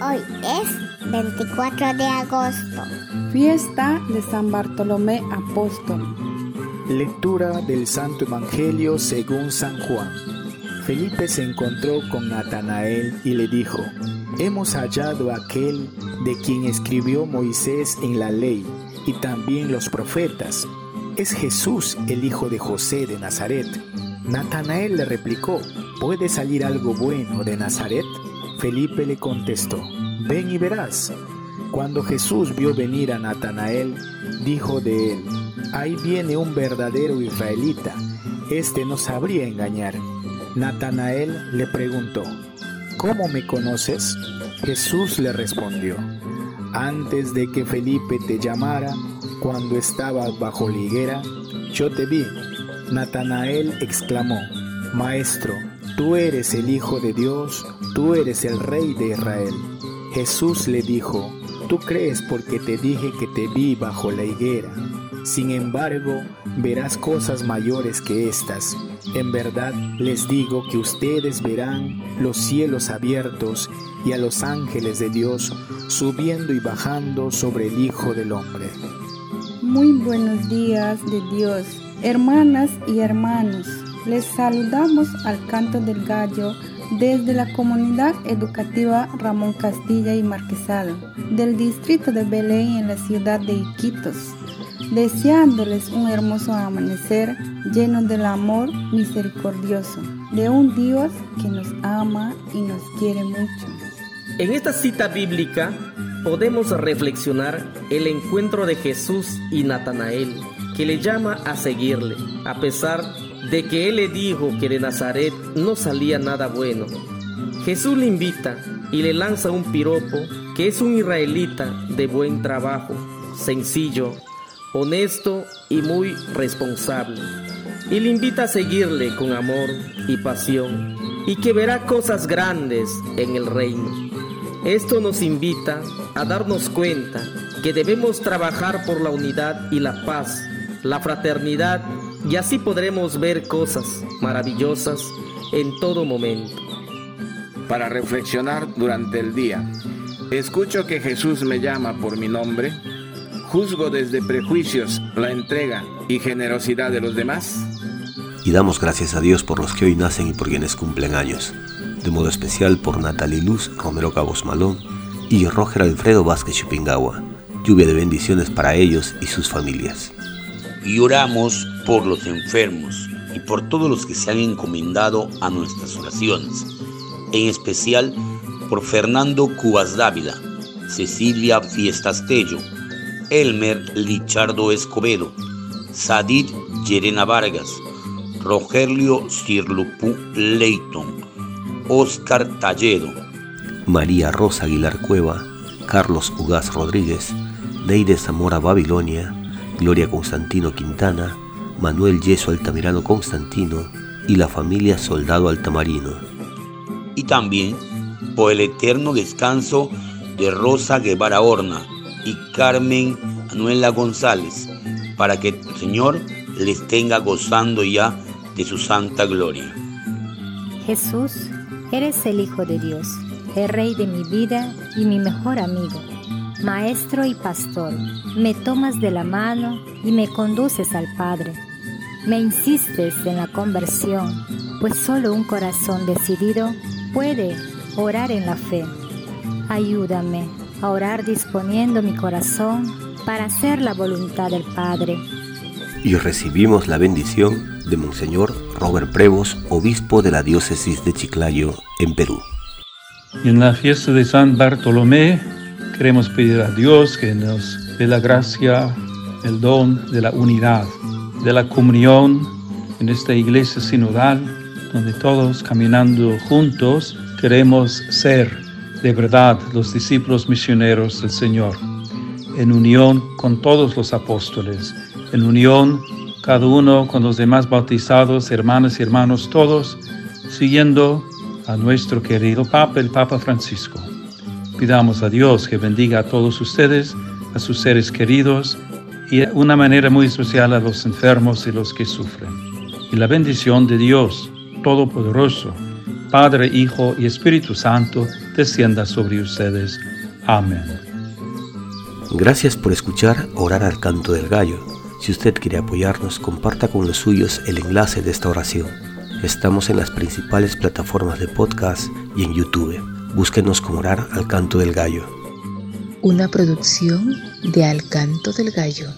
Hoy es 24 de agosto. Fiesta de San Bartolomé Apóstol. Lectura del Santo Evangelio según San Juan. Felipe se encontró con Natanael y le dijo, Hemos hallado a aquel de quien escribió Moisés en la ley y también los profetas. Es Jesús, el hijo de José de Nazaret. Natanael le replicó, ¿puede salir algo bueno de Nazaret? Felipe le contestó, ven y verás. Cuando Jesús vio venir a Natanael, dijo de él, ahí viene un verdadero israelita, este no sabría engañar. Natanael le preguntó, ¿cómo me conoces? Jesús le respondió, antes de que Felipe te llamara, cuando estabas bajo la higuera, yo te vi. Natanael exclamó, Maestro, tú eres el Hijo de Dios, tú eres el Rey de Israel. Jesús le dijo, Tú crees porque te dije que te vi bajo la higuera. Sin embargo, verás cosas mayores que estas. En verdad les digo que ustedes verán los cielos abiertos y a los ángeles de Dios subiendo y bajando sobre el Hijo del Hombre. Muy buenos días de Dios, hermanas y hermanos. Les saludamos al canto del gallo desde la comunidad educativa Ramón Castilla y Marquesado del distrito de Belén en la ciudad de Iquitos, deseándoles un hermoso amanecer lleno del amor misericordioso de un Dios que nos ama y nos quiere mucho. En esta cita bíblica podemos reflexionar el encuentro de Jesús y Natanael, que le llama a seguirle, a pesar de que él le dijo que de Nazaret no salía nada bueno. Jesús le invita y le lanza un piropo que es un israelita de buen trabajo, sencillo, honesto y muy responsable. Y le invita a seguirle con amor y pasión y que verá cosas grandes en el reino. Esto nos invita a darnos cuenta que debemos trabajar por la unidad y la paz, la fraternidad, y así podremos ver cosas maravillosas en todo momento. Para reflexionar durante el día, escucho que Jesús me llama por mi nombre, juzgo desde prejuicios la entrega y generosidad de los demás. Y damos gracias a Dios por los que hoy nacen y por quienes cumplen años de modo especial por Natalie Luz Romero Cabos Malón y Roger Alfredo Vázquez Chupingawa. Lluvia de bendiciones para ellos y sus familias. Y oramos por los enfermos y por todos los que se han encomendado a nuestras oraciones, en especial por Fernando Cubas Dávila, Cecilia Fiestastello, Elmer Lichardo Escobedo, Sadid Yerena Vargas, Rogelio Sirlupú Leighton, Oscar Talledo, María Rosa Aguilar Cueva, Carlos Ugaz Rodríguez, Leide Zamora Babilonia, Gloria Constantino Quintana, Manuel Yeso Altamirano Constantino y la familia Soldado Altamarino. Y también por el eterno descanso de Rosa Guevara Horna y Carmen Anuela González, para que el Señor les tenga gozando ya de su santa gloria. Jesús Eres el Hijo de Dios, el Rey de mi vida y mi mejor amigo, Maestro y Pastor. Me tomas de la mano y me conduces al Padre. Me insistes en la conversión, pues solo un corazón decidido puede orar en la fe. Ayúdame a orar disponiendo mi corazón para hacer la voluntad del Padre. Y recibimos la bendición de Monseñor Robert Prevos, obispo de la diócesis de Chiclayo, en Perú. En la fiesta de San Bartolomé queremos pedir a Dios que nos dé la gracia, el don de la unidad, de la comunión en esta iglesia sinodal, donde todos caminando juntos queremos ser de verdad los discípulos misioneros del Señor, en unión con todos los apóstoles, en unión cada uno con los demás bautizados, hermanas y hermanos todos, siguiendo a nuestro querido Papa, el Papa Francisco. Pidamos a Dios que bendiga a todos ustedes, a sus seres queridos y de una manera muy especial a los enfermos y los que sufren. Y la bendición de Dios Todopoderoso, Padre, Hijo y Espíritu Santo, descienda sobre ustedes. Amén. Gracias por escuchar Orar al Canto del Gallo. Si usted quiere apoyarnos, comparta con los suyos el enlace de esta oración. Estamos en las principales plataformas de podcast y en YouTube. Búsquenos como Orar al Canto del Gallo. Una producción de Al Canto del Gallo.